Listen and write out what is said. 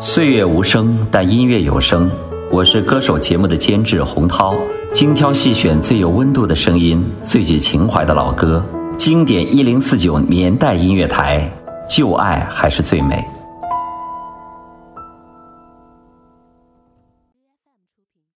岁月无声但音乐有声。我是歌手节目的监制洪涛。精挑细选最有温度的声音最具情怀的老歌。经典一零四九年代音乐台旧爱还是最美。